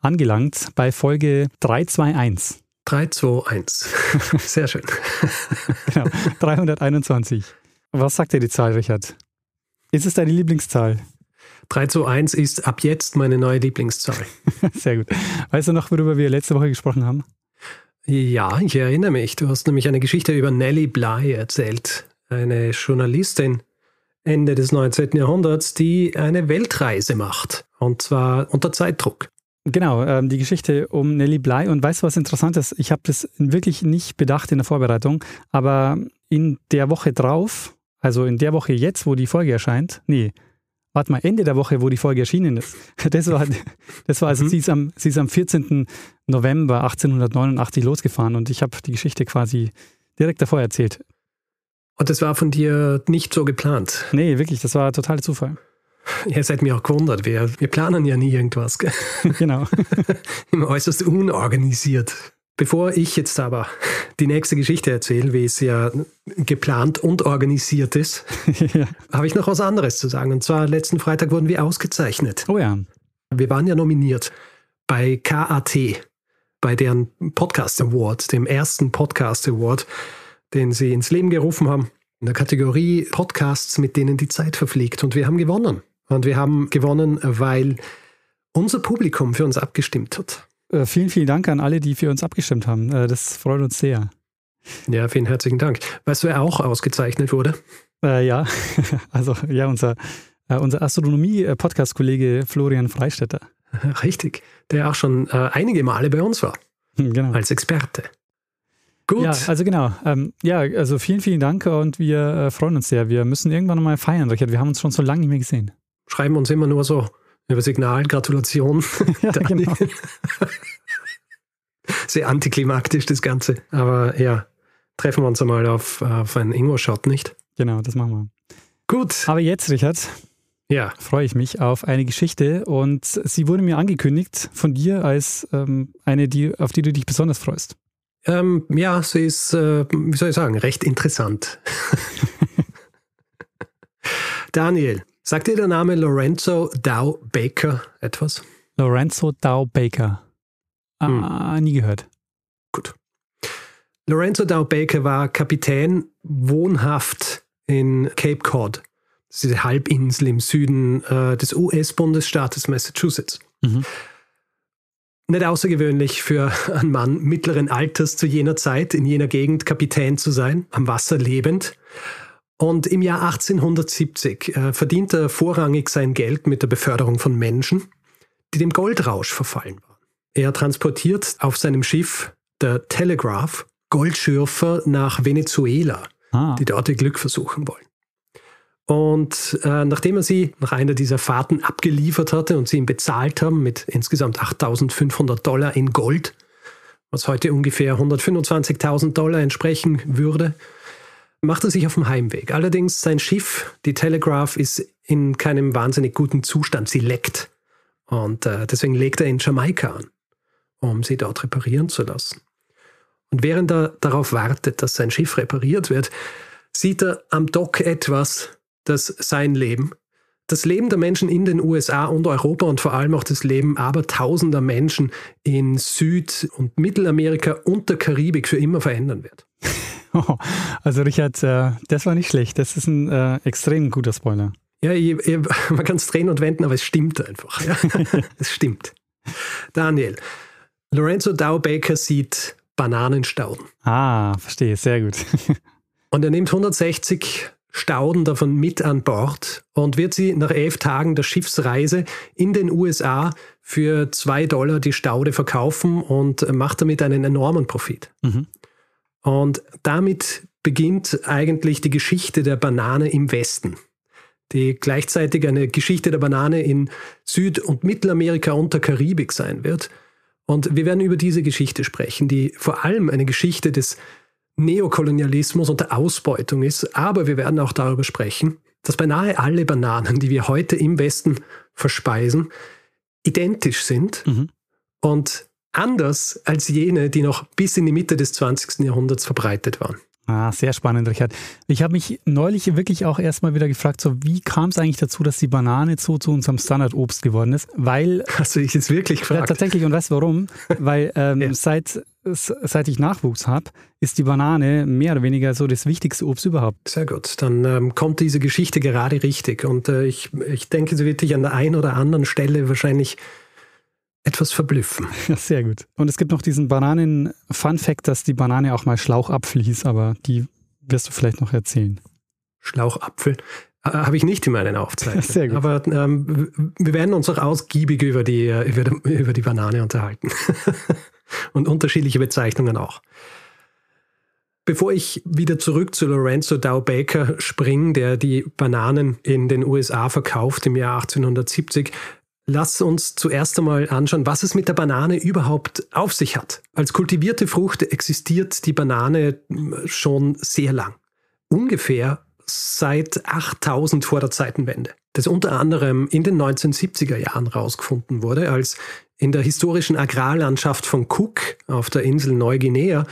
angelangt bei Folge 321. 321. Sehr schön. genau, 321. Was sagt dir die Zahl, Richard? Ist es deine Lieblingszahl? 321 ist ab jetzt meine neue Lieblingszahl. Sehr gut. Weißt du noch, worüber wir letzte Woche gesprochen haben? Ja, ich erinnere mich. Du hast nämlich eine Geschichte über Nellie Bly erzählt. Eine Journalistin Ende des 19. Jahrhunderts, die eine Weltreise macht. Und zwar unter Zeitdruck. Genau, ähm, die Geschichte um Nellie Bly. Und weißt du, was interessant ist? Ich habe das wirklich nicht bedacht in der Vorbereitung, aber in der Woche drauf, also in der Woche jetzt, wo die Folge erscheint, nee, warte mal, Ende der Woche, wo die Folge erschienen ist. Das war, das war also, mhm. sie, ist am, sie ist am 14. November 1889 losgefahren und ich habe die Geschichte quasi direkt davor erzählt. Und das war von dir nicht so geplant? Nee, wirklich, das war totaler Zufall. Ihr seid mir auch gewundert, wir, wir planen ja nie irgendwas. Gell? Genau. Immer äußerst unorganisiert. Bevor ich jetzt aber die nächste Geschichte erzähle, wie es ja geplant und organisiert ist, ja. habe ich noch was anderes zu sagen. Und zwar letzten Freitag wurden wir ausgezeichnet. Oh ja. Wir waren ja nominiert bei KAT, bei deren Podcast Award, dem ersten Podcast Award, den sie ins Leben gerufen haben, in der Kategorie Podcasts, mit denen die Zeit verfliegt. Und wir haben gewonnen. Und wir haben gewonnen, weil unser Publikum für uns abgestimmt hat. Äh, vielen, vielen Dank an alle, die für uns abgestimmt haben. Äh, das freut uns sehr. Ja, vielen herzlichen Dank. Weißt du, wer auch ausgezeichnet wurde? Äh, ja, also ja, unser, äh, unser Astronomie-Podcast-Kollege Florian Freistetter. Richtig, der auch schon äh, einige Male bei uns war. Genau. Als Experte. Gut. Ja, also genau. Ähm, ja, also vielen, vielen Dank und wir äh, freuen uns sehr. Wir müssen irgendwann nochmal feiern, Richard. Wir haben uns schon so lange nicht mehr gesehen. Schreiben uns immer nur so über Signal, Gratulation. ja, genau. Sehr antiklimaktisch das Ganze. Aber ja, treffen wir uns einmal auf, auf einen Ingo-Shot, nicht? Genau, das machen wir. Gut. Aber jetzt, Richard, ja. freue ich mich auf eine Geschichte und sie wurde mir angekündigt von dir als ähm, eine, die, auf die du dich besonders freust. Ähm, ja, sie ist, äh, wie soll ich sagen, recht interessant. Daniel, sagt dir der Name Lorenzo Dow Baker etwas? Lorenzo Dow Baker. Ah, hm. nie gehört. Gut. Lorenzo Dow Baker war Kapitän wohnhaft in Cape Cod. Das ist diese Halbinsel im Süden äh, des US-Bundesstaates Massachusetts. Mhm. Nicht außergewöhnlich für einen Mann mittleren Alters zu jener Zeit, in jener Gegend Kapitän zu sein, am Wasser lebend. Und im Jahr 1870 äh, verdient er vorrangig sein Geld mit der Beförderung von Menschen, die dem Goldrausch verfallen waren. Er transportiert auf seinem Schiff der Telegraph Goldschürfer nach Venezuela, ah. die dort ihr Glück versuchen wollen. Und äh, nachdem er sie nach einer dieser Fahrten abgeliefert hatte und sie ihm bezahlt haben mit insgesamt 8500 Dollar in Gold, was heute ungefähr 125.000 Dollar entsprechen würde, macht er sich auf dem Heimweg. Allerdings sein Schiff, die Telegraph, ist in keinem wahnsinnig guten Zustand. Sie leckt. Und äh, deswegen legt er in Jamaika an, um sie dort reparieren zu lassen. Und während er darauf wartet, dass sein Schiff repariert wird, sieht er am Dock etwas, dass sein Leben, das Leben der Menschen in den USA und Europa und vor allem auch das Leben abertausender Menschen in Süd- und Mittelamerika und der Karibik für immer verändern wird. also Richard, äh, das war nicht schlecht. Das ist ein äh, extrem guter Spoiler. Ja, ich, ich, man kann es drehen und wenden, aber es stimmt einfach. Ja? es stimmt. Daniel, Lorenzo Dow Baker sieht Bananenstauden. Ah, verstehe, sehr gut. und er nimmt 160 Stauden davon mit an Bord und wird sie nach elf Tagen der Schiffsreise in den USA für zwei Dollar die Staude verkaufen und macht damit einen enormen Profit. Mhm. Und damit beginnt eigentlich die Geschichte der Banane im Westen. die gleichzeitig eine Geschichte der Banane in Süd- und Mittelamerika und der Karibik sein wird. Und wir werden über diese Geschichte sprechen, die vor allem eine Geschichte des Neokolonialismus und der Ausbeutung ist. Aber wir werden auch darüber sprechen, dass beinahe alle Bananen, die wir heute im Westen verspeisen, identisch sind mhm. und anders als jene, die noch bis in die Mitte des 20. Jahrhunderts verbreitet waren. Ah, sehr spannend, Richard. Ich habe mich neulich wirklich auch erstmal wieder gefragt, so wie kam es eigentlich dazu, dass die Banane so zu unserem Standardobst geworden ist? Weil. Hast du dich jetzt wirklich gefragt? Ja, tatsächlich, und weißt du warum? Weil ähm, ja. seit, seit ich Nachwuchs habe, ist die Banane mehr oder weniger so das wichtigste Obst überhaupt. Sehr gut. Dann ähm, kommt diese Geschichte gerade richtig. Und äh, ich, ich denke, sie wird dich an der einen oder anderen Stelle wahrscheinlich etwas verblüffen. Ja, sehr gut. Und es gibt noch diesen Bananen-Fun-Fact, dass die Banane auch mal Schlauchapfel hieß, aber die wirst du vielleicht noch erzählen. Schlauchapfel? Äh, Habe ich nicht in meinen Aufzeichnungen. Sehr gut. Aber ähm, wir werden uns auch ausgiebig über die, äh, über die, über die Banane unterhalten. Und unterschiedliche Bezeichnungen auch. Bevor ich wieder zurück zu Lorenzo Dow Baker springe, der die Bananen in den USA verkauft im Jahr 1870, Lass uns zuerst einmal anschauen, was es mit der Banane überhaupt auf sich hat. Als kultivierte Frucht existiert die Banane schon sehr lang. Ungefähr seit 8000 vor der Zeitenwende. Das unter anderem in den 1970er Jahren herausgefunden wurde, als in der historischen Agrarlandschaft von Cook auf der Insel Neuguinea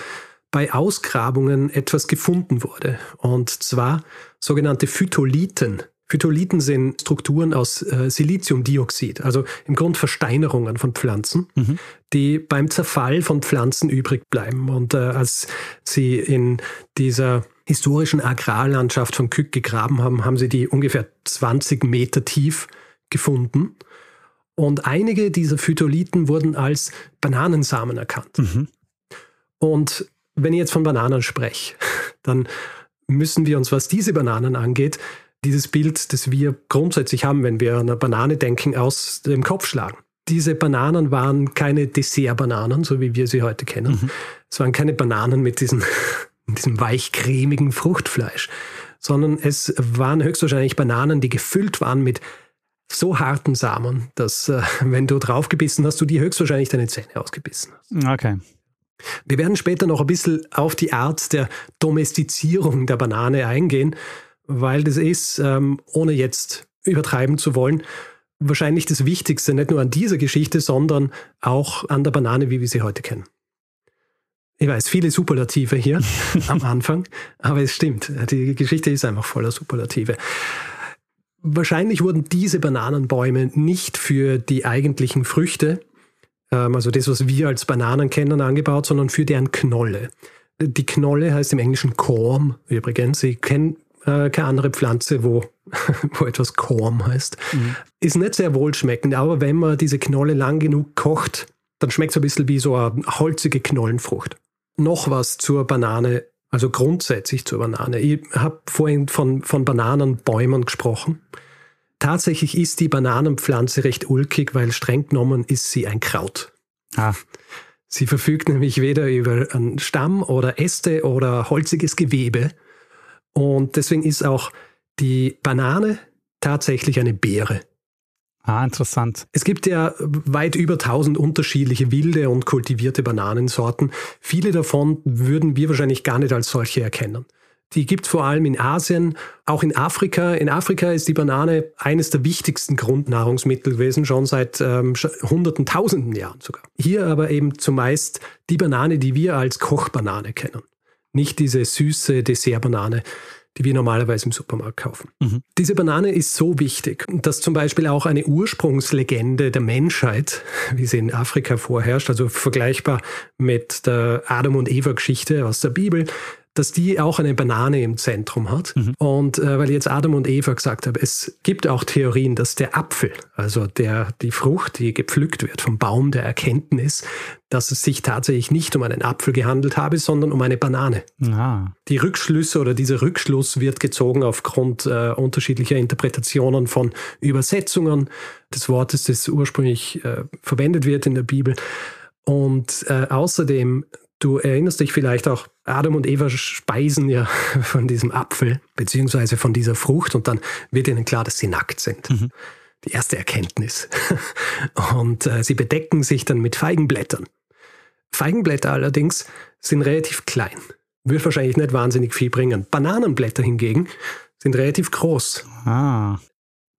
bei Ausgrabungen etwas gefunden wurde. Und zwar sogenannte Phytolithen Phytolithen sind Strukturen aus äh, Siliziumdioxid, also im Grunde Versteinerungen von Pflanzen, mhm. die beim Zerfall von Pflanzen übrig bleiben. Und äh, als sie in dieser historischen Agrarlandschaft von Kück gegraben haben, haben sie die ungefähr 20 Meter tief gefunden. Und einige dieser Phytolithen wurden als Bananensamen erkannt. Mhm. Und wenn ich jetzt von Bananen spreche, dann müssen wir uns, was diese Bananen angeht, dieses Bild, das wir grundsätzlich haben, wenn wir an eine Banane denken, aus dem Kopf schlagen. Diese Bananen waren keine Dessert-Bananen, so wie wir sie heute kennen. Mhm. Es waren keine Bananen mit diesem, diesem weichcremigen Fruchtfleisch, sondern es waren höchstwahrscheinlich Bananen, die gefüllt waren mit so harten Samen, dass äh, wenn du draufgebissen hast, du dir höchstwahrscheinlich deine Zähne ausgebissen hast. Okay. Wir werden später noch ein bisschen auf die Art der Domestizierung der Banane eingehen weil das ist, ähm, ohne jetzt übertreiben zu wollen, wahrscheinlich das Wichtigste, nicht nur an dieser Geschichte, sondern auch an der Banane, wie wir sie heute kennen. Ich weiß, viele Superlative hier am Anfang, aber es stimmt, die Geschichte ist einfach voller Superlative. Wahrscheinlich wurden diese Bananenbäume nicht für die eigentlichen Früchte, ähm, also das, was wir als Bananen kennen, angebaut, sondern für deren Knolle. Die Knolle heißt im Englischen Corm übrigens. Sie kennen äh, keine andere Pflanze, wo, wo etwas Korn heißt. Mhm. Ist nicht sehr wohlschmeckend, aber wenn man diese Knolle lang genug kocht, dann schmeckt es ein bisschen wie so eine holzige Knollenfrucht. Noch was zur Banane, also grundsätzlich zur Banane. Ich habe vorhin von, von Bananenbäumen gesprochen. Tatsächlich ist die Bananenpflanze recht ulkig, weil streng genommen ist sie ein Kraut. Ah. Sie verfügt nämlich weder über einen Stamm oder Äste oder holziges Gewebe, und deswegen ist auch die Banane tatsächlich eine Beere. Ah, interessant. Es gibt ja weit über 1000 unterschiedliche wilde und kultivierte Bananensorten. Viele davon würden wir wahrscheinlich gar nicht als solche erkennen. Die gibt es vor allem in Asien, auch in Afrika. In Afrika ist die Banane eines der wichtigsten Grundnahrungsmittel gewesen, schon seit ähm, hunderten, tausenden Jahren sogar. Hier aber eben zumeist die Banane, die wir als Kochbanane kennen nicht diese süße Dessertbanane, die wir normalerweise im Supermarkt kaufen. Mhm. Diese Banane ist so wichtig, dass zum Beispiel auch eine Ursprungslegende der Menschheit, wie sie in Afrika vorherrscht, also vergleichbar mit der Adam- und Eva-Geschichte aus der Bibel, dass die auch eine Banane im Zentrum hat. Mhm. Und äh, weil jetzt Adam und Eva gesagt haben, es gibt auch Theorien, dass der Apfel, also der, die Frucht, die gepflückt wird vom Baum der Erkenntnis, dass es sich tatsächlich nicht um einen Apfel gehandelt habe, sondern um eine Banane. Ah. Die Rückschlüsse oder dieser Rückschluss wird gezogen aufgrund äh, unterschiedlicher Interpretationen von Übersetzungen des Wortes, das ursprünglich äh, verwendet wird in der Bibel. Und äh, außerdem Du erinnerst dich vielleicht auch, Adam und Eva speisen ja von diesem Apfel, beziehungsweise von dieser Frucht und dann wird ihnen klar, dass sie nackt sind. Mhm. Die erste Erkenntnis. Und äh, sie bedecken sich dann mit Feigenblättern. Feigenblätter allerdings sind relativ klein. Wird wahrscheinlich nicht wahnsinnig viel bringen. Bananenblätter hingegen sind relativ groß. Ah.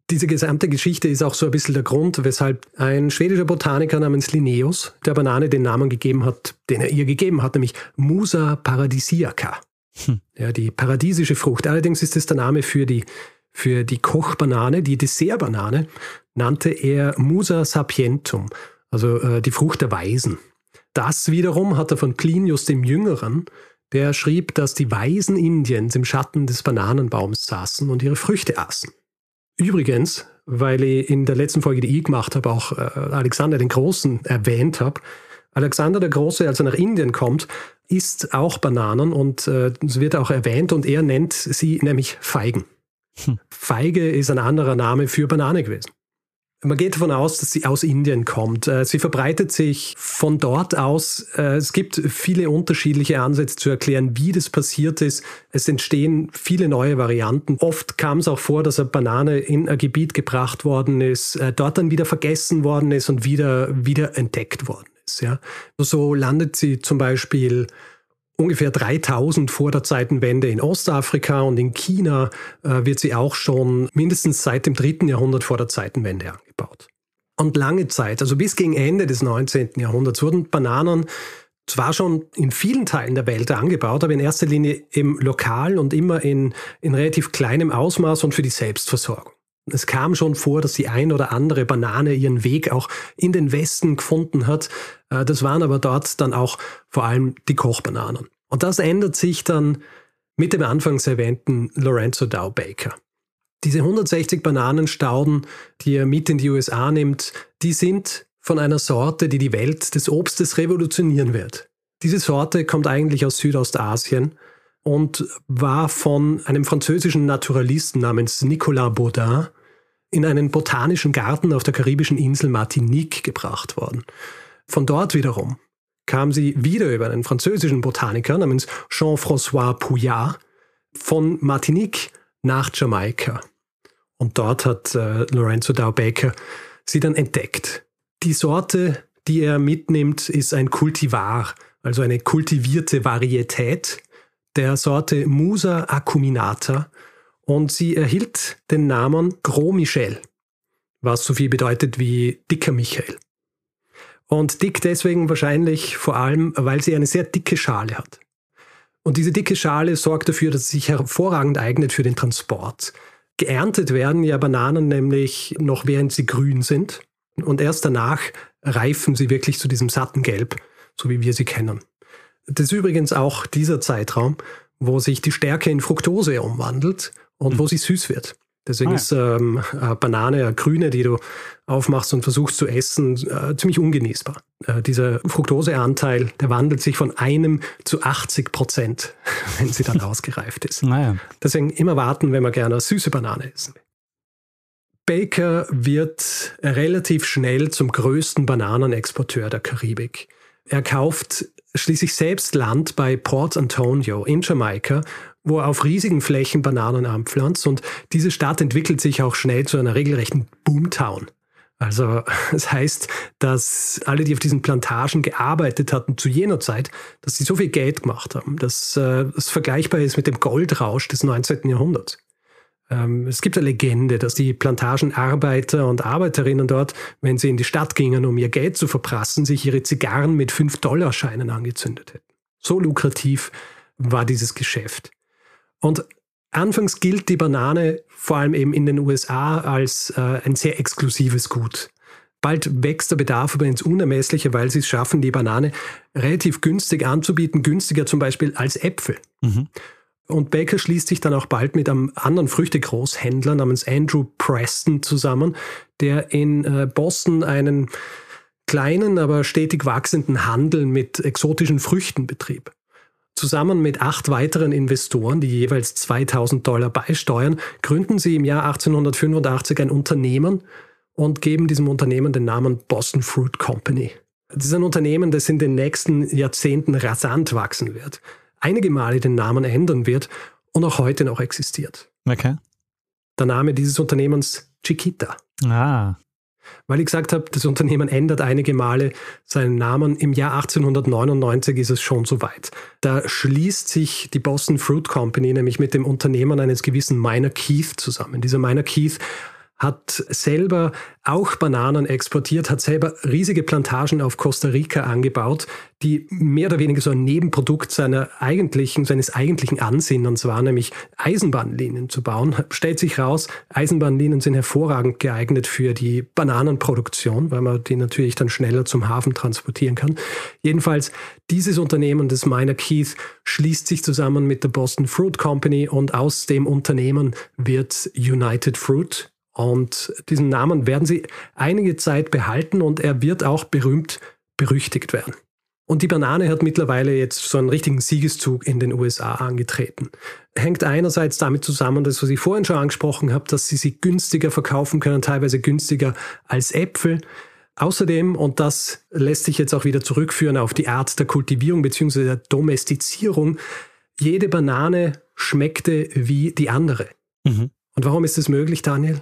Diese gesamte Geschichte ist auch so ein bisschen der Grund, weshalb ein schwedischer Botaniker namens Linnaeus der Banane den Namen gegeben hat, den er ihr gegeben hat, nämlich Musa paradisiaca. Hm. Ja, die paradiesische Frucht. Allerdings ist es der Name für die, für die Kochbanane, die Dessertbanane, nannte er Musa sapientum, also äh, die Frucht der Weisen. Das wiederum hat er von Plinius dem Jüngeren, der schrieb, dass die Weisen Indiens im Schatten des Bananenbaums saßen und ihre Früchte aßen. Übrigens, weil ich in der letzten Folge, die ich gemacht habe, auch äh, Alexander den Großen erwähnt habe. Alexander der Große, als er nach Indien kommt, isst auch Bananen und äh, es wird auch erwähnt und er nennt sie nämlich Feigen. Hm. Feige ist ein anderer Name für Banane gewesen. Man geht davon aus, dass sie aus Indien kommt. Äh, sie verbreitet sich von dort aus. Äh, es gibt viele unterschiedliche Ansätze zu erklären, wie das passiert ist. Es entstehen viele neue Varianten. Oft kam es auch vor, dass eine Banane in ein Gebiet gebracht worden ist, äh, dort dann wieder vergessen worden ist und wieder, wieder entdeckt worden ist. Ja. So landet sie zum Beispiel ungefähr 3000 vor der Zeitenwende in Ostafrika und in China äh, wird sie auch schon mindestens seit dem dritten Jahrhundert vor der Zeitenwende angebaut. Und lange Zeit, also bis gegen Ende des 19. Jahrhunderts, wurden Bananen zwar schon in vielen Teilen der Welt angebaut, aber in erster Linie im lokal und immer in, in relativ kleinem Ausmaß und für die Selbstversorgung. Es kam schon vor, dass die ein oder andere Banane ihren Weg auch in den Westen gefunden hat. Äh, das waren aber dort dann auch vor allem die Kochbananen. Und das ändert sich dann mit dem anfangs erwähnten Lorenzo Dow Baker. Diese 160 Bananenstauden, die er mit in die USA nimmt, die sind von einer Sorte, die die Welt des Obstes revolutionieren wird. Diese Sorte kommt eigentlich aus Südostasien und war von einem französischen Naturalisten namens Nicolas Baudin in einen botanischen Garten auf der karibischen Insel Martinique gebracht worden. Von dort wiederum kam sie wieder über einen französischen Botaniker namens Jean-François Pouillard von Martinique nach Jamaika. Und dort hat äh, Lorenzo Dow Baker sie dann entdeckt. Die Sorte, die er mitnimmt, ist ein Kultivar, also eine kultivierte Varietät der Sorte Musa acuminata und sie erhielt den Namen Gros Michel, was so viel bedeutet wie dicker Michael. Und dick deswegen wahrscheinlich vor allem, weil sie eine sehr dicke Schale hat. Und diese dicke Schale sorgt dafür, dass sie sich hervorragend eignet für den Transport. Geerntet werden ja Bananen nämlich noch während sie grün sind und erst danach reifen sie wirklich zu diesem satten Gelb, so wie wir sie kennen. Das ist übrigens auch dieser Zeitraum, wo sich die Stärke in Fructose umwandelt und mhm. wo sie süß wird. Deswegen ah, ist ähm, eine Banane, eine grüne, die du aufmachst und versuchst zu essen, äh, ziemlich ungenießbar. Äh, dieser Fructoseanteil, der wandelt sich von einem zu 80 Prozent, wenn sie dann ausgereift ist. Naja. Deswegen immer warten, wenn man gerne eine süße Banane essen will. Baker wird relativ schnell zum größten Bananenexporteur der Karibik. Er kauft schließlich selbst Land bei Port Antonio in Jamaika wo er auf riesigen Flächen Bananen anpflanzt. Und diese Stadt entwickelt sich auch schnell zu einer regelrechten Boomtown. Also das heißt, dass alle, die auf diesen Plantagen gearbeitet hatten zu jener Zeit, dass sie so viel Geld gemacht haben, dass äh, es vergleichbar ist mit dem Goldrausch des 19. Jahrhunderts. Ähm, es gibt eine Legende, dass die Plantagenarbeiter und Arbeiterinnen dort, wenn sie in die Stadt gingen, um ihr Geld zu verprassen, sich ihre Zigarren mit 5-Dollar-Scheinen angezündet hätten. So lukrativ war dieses Geschäft. Und anfangs gilt die Banane vor allem eben in den USA als äh, ein sehr exklusives Gut. Bald wächst der Bedarf aber ins Unermessliche, weil sie es schaffen, die Banane relativ günstig anzubieten, günstiger zum Beispiel als Äpfel. Mhm. Und Baker schließt sich dann auch bald mit einem anderen Früchtegroßhändler namens Andrew Preston zusammen, der in äh, Boston einen kleinen, aber stetig wachsenden Handel mit exotischen Früchten betrieb. Zusammen mit acht weiteren Investoren, die jeweils 2000 Dollar beisteuern, gründen sie im Jahr 1885 ein Unternehmen und geben diesem Unternehmen den Namen Boston Fruit Company. Das ist ein Unternehmen, das in den nächsten Jahrzehnten rasant wachsen wird, einige Male den Namen ändern wird und auch heute noch existiert. Okay. Der Name dieses Unternehmens Chiquita. Ah. Weil ich gesagt habe, das Unternehmen ändert einige Male seinen Namen. Im Jahr 1899 ist es schon soweit. Da schließt sich die Boston Fruit Company nämlich mit dem Unternehmen eines gewissen Minor Keith zusammen. Dieser Minor Keith hat selber auch Bananen exportiert, hat selber riesige Plantagen auf Costa Rica angebaut, die mehr oder weniger so ein Nebenprodukt seiner eigentlichen, seines eigentlichen Ansinnens war, nämlich Eisenbahnlinien zu bauen. Stellt sich raus, Eisenbahnlinien sind hervorragend geeignet für die Bananenproduktion, weil man die natürlich dann schneller zum Hafen transportieren kann. Jedenfalls, dieses Unternehmen des Minor Keith schließt sich zusammen mit der Boston Fruit Company und aus dem Unternehmen wird United Fruit und diesen Namen werden sie einige Zeit behalten und er wird auch berühmt berüchtigt werden. Und die Banane hat mittlerweile jetzt so einen richtigen Siegeszug in den USA angetreten. Hängt einerseits damit zusammen, das, was ich vorhin schon angesprochen habe, dass sie sie günstiger verkaufen können, teilweise günstiger als Äpfel. Außerdem, und das lässt sich jetzt auch wieder zurückführen auf die Art der Kultivierung bzw. der Domestizierung, jede Banane schmeckte wie die andere. Mhm. Und warum ist das möglich, Daniel?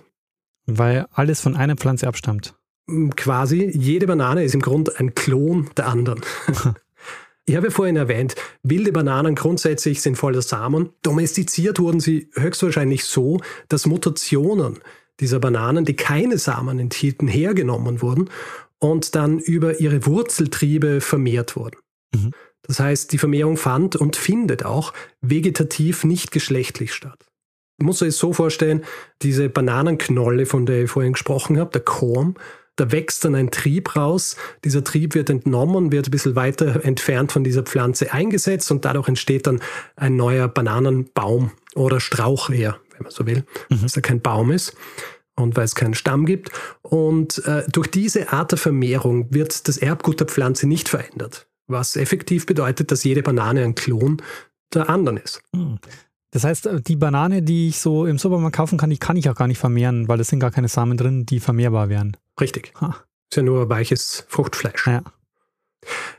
Weil alles von einer Pflanze abstammt. Mm, quasi, jede Banane ist im Grunde ein Klon der anderen. Ich habe ja vorhin erwähnt, wilde Bananen grundsätzlich sind voller Samen. Domestiziert wurden sie höchstwahrscheinlich so, dass Mutationen dieser Bananen, die keine Samen enthielten, hergenommen wurden und dann über ihre Wurzeltriebe vermehrt wurden. Mhm. Das heißt, die Vermehrung fand und findet auch vegetativ nicht geschlechtlich statt muss sich so vorstellen, diese Bananenknolle, von der ich vorhin gesprochen habe, der Korn, da wächst dann ein Trieb raus. Dieser Trieb wird entnommen, wird ein bisschen weiter entfernt von dieser Pflanze eingesetzt und dadurch entsteht dann ein neuer Bananenbaum oder Strauch eher, wenn man so will, mhm. dass er kein Baum ist und weil es keinen Stamm gibt. Und äh, durch diese Art der Vermehrung wird das Erbgut der Pflanze nicht verändert, was effektiv bedeutet, dass jede Banane ein Klon der anderen ist. Mhm. Das heißt, äh, die Banane, die ich so im Supermarkt kaufen kann, die kann ich auch gar nicht vermehren, weil es sind gar keine Samen drin, die vermehrbar wären. Richtig. Ha. Ist ja nur weiches Fruchtfleisch. Ja.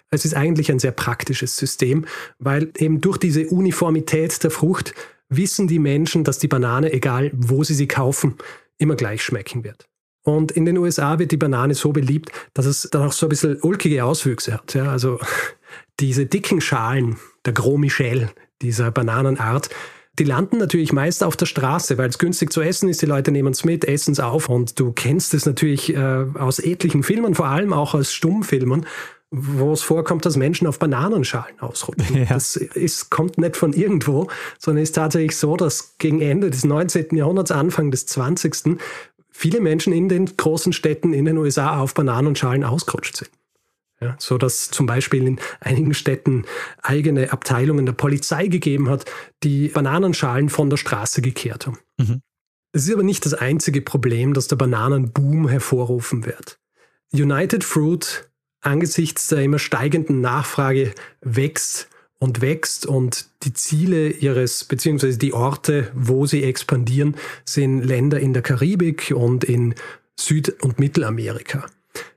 Es ist eigentlich ein sehr praktisches System, weil eben durch diese Uniformität der Frucht wissen die Menschen, dass die Banane, egal wo sie sie kaufen, immer gleich schmecken wird. Und in den USA wird die Banane so beliebt, dass es dann auch so ein bisschen ulkige Auswüchse hat. Ja, also diese dicken Schalen, der Gros Michel dieser Bananenart, die landen natürlich meist auf der Straße, weil es günstig zu essen ist. Die Leute nehmen es mit, essen es auf. Und du kennst es natürlich äh, aus etlichen Filmen, vor allem auch aus Stummfilmen, wo es vorkommt, dass Menschen auf Bananenschalen ausrutschen. Ja. Das ist, kommt nicht von irgendwo, sondern ist tatsächlich so, dass gegen Ende des 19. Jahrhunderts, Anfang des 20. viele Menschen in den großen Städten in den USA auf Bananenschalen ausgerutscht sind. Ja, so dass zum Beispiel in einigen Städten eigene Abteilungen der Polizei gegeben hat, die Bananenschalen von der Straße gekehrt haben. Mhm. ist aber nicht das einzige Problem, das der Bananenboom hervorrufen wird. United Fruit angesichts der immer steigenden Nachfrage wächst und wächst und die Ziele ihres, beziehungsweise die Orte, wo sie expandieren, sind Länder in der Karibik und in Süd- und Mittelamerika.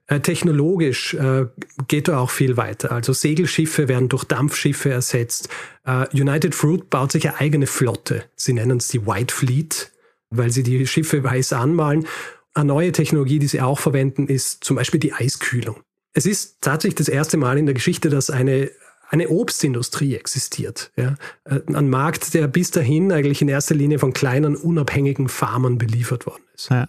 Äh, technologisch äh, geht da auch viel weiter. Also Segelschiffe werden durch Dampfschiffe ersetzt. Äh, United Fruit baut sich eine eigene Flotte. Sie nennen es die White Fleet, weil sie die Schiffe weiß anmalen. Eine neue Technologie, die sie auch verwenden, ist zum Beispiel die Eiskühlung. Es ist tatsächlich das erste Mal in der Geschichte, dass eine eine Obstindustrie existiert. Ja? Ein Markt, der bis dahin eigentlich in erster Linie von kleinen, unabhängigen Farmern beliefert worden ist. Ja.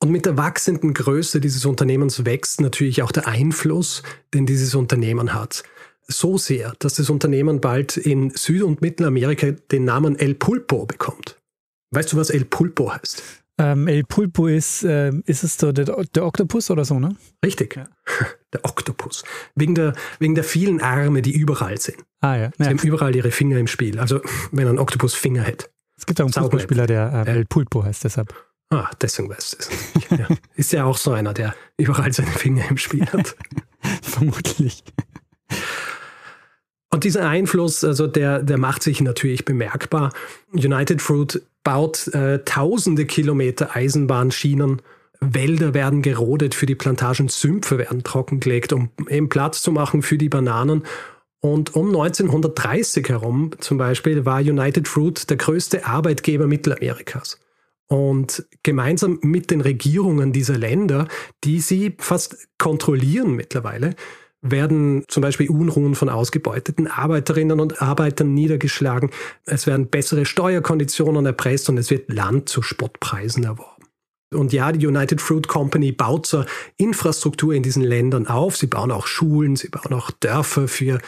Und mit der wachsenden Größe dieses Unternehmens wächst natürlich auch der Einfluss, den dieses Unternehmen hat. So sehr, dass das Unternehmen bald in Süd- und Mittelamerika den Namen El Pulpo bekommt. Weißt du, was El Pulpo heißt? Ähm, El Pulpo ist, äh, ist es der, der Oktopus oder so, ne? Richtig. Ja. Der Oktopus. Wegen der, wegen der vielen Arme, die überall sind. Ah ja. Sie ja. haben überall ihre Finger im Spiel. Also wenn ein Oktopus Finger hätte. Es gibt auch einen Fußballspieler, der äh, El Pulpo heißt, deshalb. Ah, deswegen weißt du es. Ja. Ist ja auch so einer, der überall seine Finger im Spiel hat. Vermutlich. Und dieser Einfluss, also der, der macht sich natürlich bemerkbar. United Fruit baut äh, tausende Kilometer Eisenbahnschienen Wälder werden gerodet für die Plantagen, Sümpfe werden trockengelegt, um eben Platz zu machen für die Bananen. Und um 1930 herum zum Beispiel war United Fruit der größte Arbeitgeber Mittelamerikas. Und gemeinsam mit den Regierungen dieser Länder, die sie fast kontrollieren mittlerweile, werden zum Beispiel Unruhen von ausgebeuteten Arbeiterinnen und Arbeitern niedergeschlagen. Es werden bessere Steuerkonditionen erpresst und es wird Land zu Spottpreisen erworben. Und ja, die United Fruit Company baut zur Infrastruktur in diesen Ländern auf. Sie bauen auch Schulen, sie bauen auch Dörfer für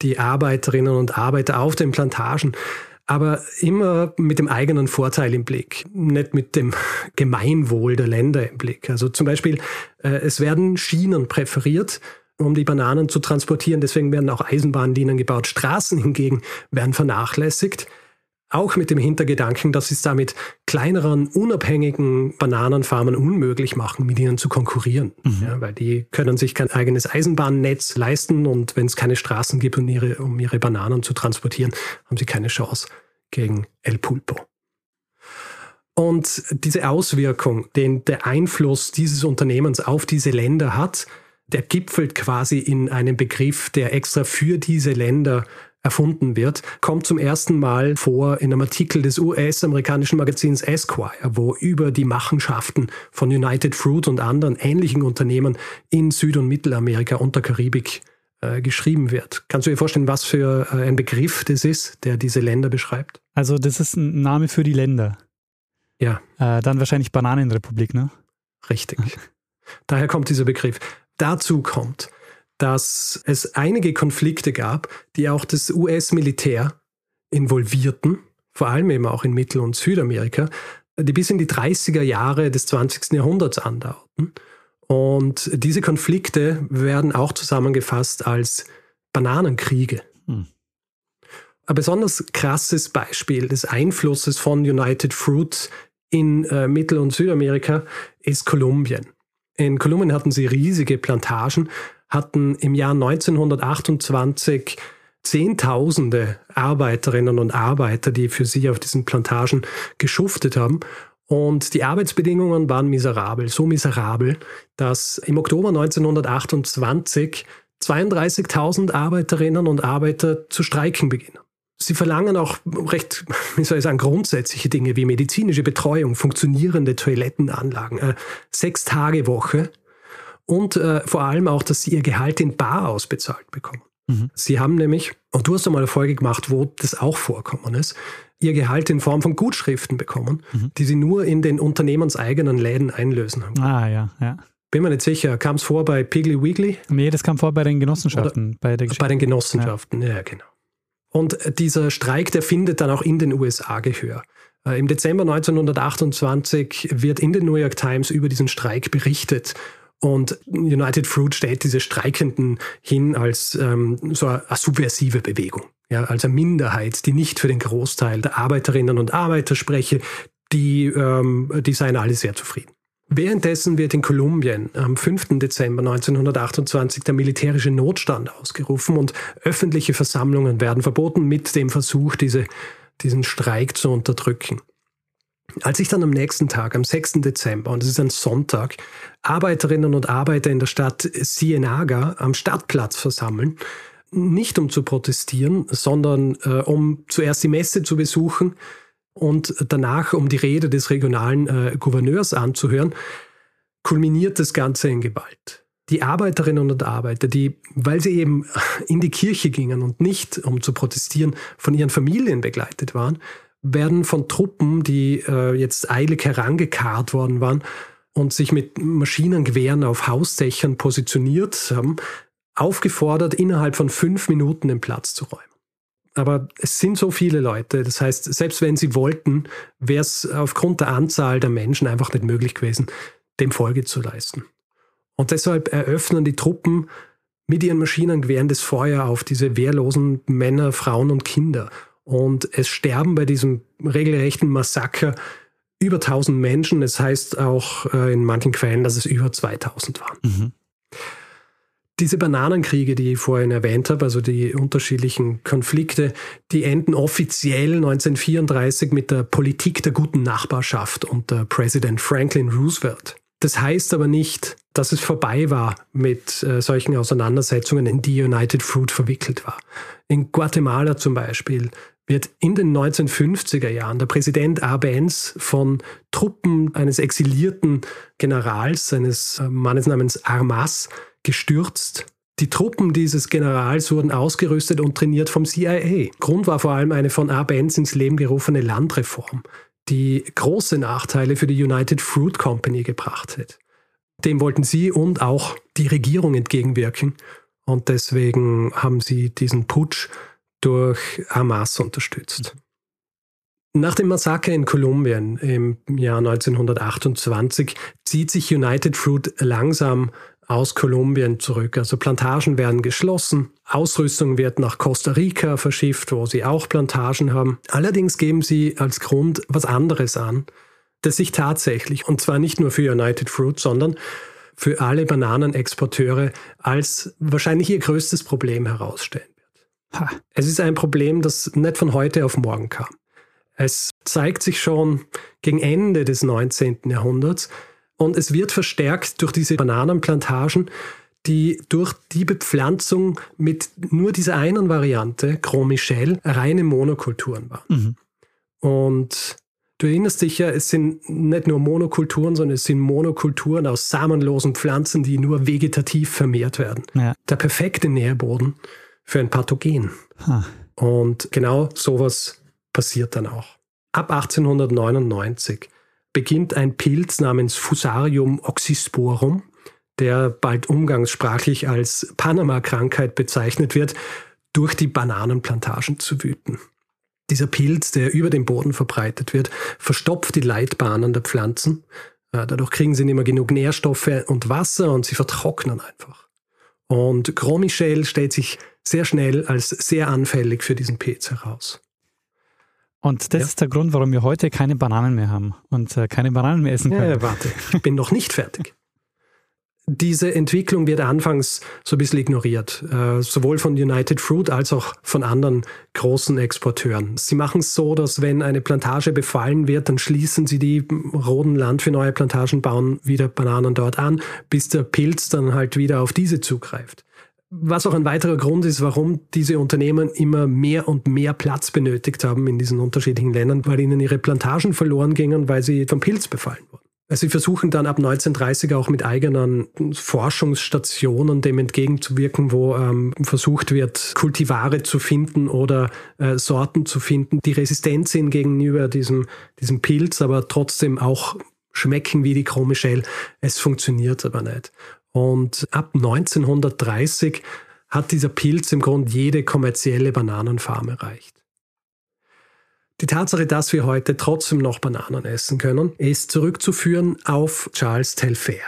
die Arbeiterinnen und Arbeiter auf den Plantagen. Aber immer mit dem eigenen Vorteil im Blick, nicht mit dem Gemeinwohl der Länder im Blick. Also zum Beispiel, äh, es werden Schienen präferiert, um die Bananen zu transportieren. Deswegen werden auch Eisenbahnlinien gebaut. Straßen hingegen werden vernachlässigt. Auch mit dem Hintergedanken, dass sie es damit kleineren, unabhängigen Bananenfarmen unmöglich machen, mit ihnen zu konkurrieren. Mhm. Ja, weil die können sich kein eigenes Eisenbahnnetz leisten und wenn es keine Straßen gibt, um ihre, um ihre Bananen zu transportieren, haben sie keine Chance gegen El Pulpo. Und diese Auswirkung, den der Einfluss dieses Unternehmens auf diese Länder hat, der gipfelt quasi in einem Begriff, der extra für diese Länder erfunden wird, kommt zum ersten Mal vor in einem Artikel des US-amerikanischen Magazins Esquire, wo über die Machenschaften von United Fruit und anderen ähnlichen Unternehmen in Süd- und Mittelamerika und der Karibik äh, geschrieben wird. Kannst du dir vorstellen, was für äh, ein Begriff das ist, der diese Länder beschreibt? Also das ist ein Name für die Länder. Ja. Äh, dann wahrscheinlich Bananenrepublik, ne? Richtig. Daher kommt dieser Begriff. Dazu kommt, dass es einige Konflikte gab, die auch das US-Militär involvierten, vor allem eben auch in Mittel- und Südamerika, die bis in die 30er Jahre des 20. Jahrhunderts andauerten. Und diese Konflikte werden auch zusammengefasst als Bananenkriege. Hm. Ein besonders krasses Beispiel des Einflusses von United Fruit in äh, Mittel- und Südamerika ist Kolumbien. In Kolumbien hatten sie riesige Plantagen, hatten im Jahr 1928 Zehntausende Arbeiterinnen und Arbeiter, die für sie auf diesen Plantagen geschuftet haben. Und die Arbeitsbedingungen waren miserabel, so miserabel, dass im Oktober 1928 32.000 Arbeiterinnen und Arbeiter zu streiken beginnen. Sie verlangen auch recht, wie soll ich sagen, grundsätzliche Dinge wie medizinische Betreuung, funktionierende Toilettenanlagen, äh, Sechs-Tage-Woche und äh, vor allem auch, dass sie ihr Gehalt in Bar ausbezahlt bekommen. Mhm. Sie haben nämlich, und du hast einmal eine Folge gemacht, wo das auch vorkommen ist, ihr Gehalt in Form von Gutschriften bekommen, mhm. die sie nur in den unternehmenseigenen Läden einlösen haben. Ah, ja, ja. Bin mir nicht sicher. Kam es vor bei Piggly Wiggly? Nee, das kam vor bei den Genossenschaften. bei, der bei den Genossenschaften, ja. ja, genau. Und dieser Streik, der findet dann auch in den USA Gehör. Äh, Im Dezember 1928 wird in den New York Times über diesen Streik berichtet. Und United Fruit stellt diese Streikenden hin als ähm, so eine, eine subversive Bewegung, ja, als eine Minderheit, die nicht für den Großteil der Arbeiterinnen und Arbeiter spreche, die, ähm, die seien alle sehr zufrieden. Währenddessen wird in Kolumbien am 5. Dezember 1928 der militärische Notstand ausgerufen und öffentliche Versammlungen werden verboten mit dem Versuch, diese, diesen Streik zu unterdrücken. Als sich dann am nächsten Tag, am 6. Dezember, und es ist ein Sonntag, Arbeiterinnen und Arbeiter in der Stadt Cienaga am Stadtplatz versammeln, nicht um zu protestieren, sondern äh, um zuerst die Messe zu besuchen, und danach, um die Rede des regionalen äh, Gouverneurs anzuhören, kulminiert das Ganze in Gewalt. Die Arbeiterinnen und Arbeiter, die, weil sie eben in die Kirche gingen und nicht, um zu protestieren, von ihren Familien begleitet waren, werden von Truppen, die äh, jetzt eilig herangekarrt worden waren und sich mit Maschinengewehren auf Hausdächern positioniert haben, aufgefordert, innerhalb von fünf Minuten den Platz zu räumen. Aber es sind so viele Leute. Das heißt, selbst wenn sie wollten, wäre es aufgrund der Anzahl der Menschen einfach nicht möglich gewesen, dem Folge zu leisten. Und deshalb eröffnen die Truppen mit ihren Maschinengewehren das Feuer auf diese wehrlosen Männer, Frauen und Kinder. Und es sterben bei diesem regelrechten Massaker über 1000 Menschen. Es heißt auch äh, in manchen Quellen, dass es über 2000 waren. Mhm. Diese Bananenkriege, die ich vorhin erwähnt habe, also die unterschiedlichen Konflikte, die enden offiziell 1934 mit der Politik der guten Nachbarschaft unter Präsident Franklin Roosevelt. Das heißt aber nicht, dass es vorbei war mit äh, solchen Auseinandersetzungen, in die United Fruit verwickelt war. In Guatemala zum Beispiel wird in den 1950er Jahren der Präsident Arbenz von Truppen eines exilierten Generals, eines äh, Mannes namens Armas, gestürzt. Die Truppen dieses Generals wurden ausgerüstet und trainiert vom CIA. Grund war vor allem eine von Arbenz ins Leben gerufene Landreform, die große Nachteile für die United Fruit Company gebracht hat. Dem wollten sie und auch die Regierung entgegenwirken. Und deswegen haben sie diesen Putsch durch Hamas unterstützt. Nach dem Massaker in Kolumbien im Jahr 1928 zieht sich United Fruit langsam aus Kolumbien zurück. Also Plantagen werden geschlossen, Ausrüstung wird nach Costa Rica verschifft, wo sie auch Plantagen haben. Allerdings geben sie als Grund was anderes an, das sich tatsächlich, und zwar nicht nur für United Fruit, sondern für alle Bananenexporteure als wahrscheinlich ihr größtes Problem herausstellen wird. Ha. Es ist ein Problem, das nicht von heute auf morgen kam. Es zeigt sich schon gegen Ende des 19. Jahrhunderts, und es wird verstärkt durch diese Bananenplantagen, die durch die Bepflanzung mit nur dieser einen Variante, Gros Michel, reine Monokulturen waren. Mhm. Und du erinnerst dich ja, es sind nicht nur Monokulturen, sondern es sind Monokulturen aus samenlosen Pflanzen, die nur vegetativ vermehrt werden. Ja. Der perfekte Nährboden für ein Pathogen. Ha. Und genau sowas passiert dann auch. Ab 1899 beginnt ein Pilz namens Fusarium oxysporum, der bald umgangssprachlich als Panama-Krankheit bezeichnet wird, durch die Bananenplantagen zu wüten. Dieser Pilz, der über den Boden verbreitet wird, verstopft die Leitbahnen der Pflanzen. Äh, dadurch kriegen sie nicht mehr genug Nährstoffe und Wasser und sie vertrocknen einfach. Und Gros Michel stellt sich sehr schnell als sehr anfällig für diesen Pilz heraus. Und das ja. ist der Grund, warum wir heute keine Bananen mehr haben und äh, keine Bananen mehr essen können. Ja, warte, ich bin noch nicht fertig. Diese Entwicklung wird anfangs so ein bisschen ignoriert, äh, sowohl von United Fruit als auch von anderen großen Exporteuren. Sie machen es so, dass wenn eine Plantage befallen wird, dann schließen sie die roten Land für neue Plantagen, bauen wieder Bananen dort an, bis der Pilz dann halt wieder auf diese zugreift. Was auch ein weiterer Grund ist, warum diese Unternehmen immer mehr und mehr Platz benötigt haben in diesen unterschiedlichen Ländern, weil ihnen ihre Plantagen verloren gingen, weil sie vom Pilz befallen wurden. Also sie versuchen dann ab 1930 auch mit eigenen Forschungsstationen dem entgegenzuwirken, wo ähm, versucht wird, Kultivare zu finden oder äh, Sorten zu finden, die resistent sind gegenüber diesem, diesem Pilz, aber trotzdem auch schmecken wie die Chromichelle. Es funktioniert aber nicht. Und ab 1930 hat dieser Pilz im Grunde jede kommerzielle Bananenfarm erreicht. Die Tatsache, dass wir heute trotzdem noch Bananen essen können, ist zurückzuführen auf Charles Telfair.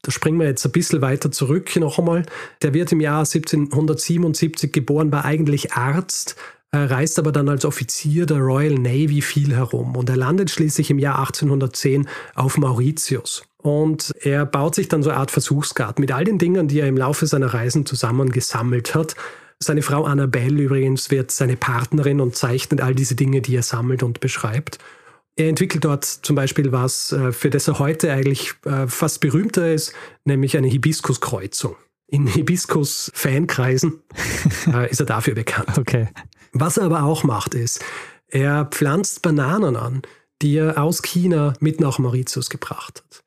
Da springen wir jetzt ein bisschen weiter zurück noch einmal. Der wird im Jahr 1777 geboren, war eigentlich Arzt, reist aber dann als Offizier der Royal Navy viel herum und er landet schließlich im Jahr 1810 auf Mauritius. Und er baut sich dann so eine Art Versuchsgarten mit all den Dingen, die er im Laufe seiner Reisen zusammengesammelt hat. Seine Frau Annabelle übrigens wird seine Partnerin und zeichnet all diese Dinge, die er sammelt und beschreibt. Er entwickelt dort zum Beispiel was, äh, für das er heute eigentlich äh, fast berühmter ist, nämlich eine Hibiskuskreuzung. In Hibiskus-Fankreisen äh, ist er dafür bekannt. Okay. Was er aber auch macht, ist, er pflanzt Bananen an, die er aus China mit nach Mauritius gebracht hat.